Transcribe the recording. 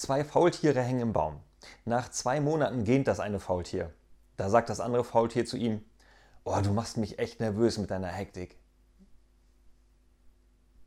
Zwei Faultiere hängen im Baum. Nach zwei Monaten gähnt das eine Faultier. Da sagt das andere Faultier zu ihm, Oh, du machst mich echt nervös mit deiner Hektik.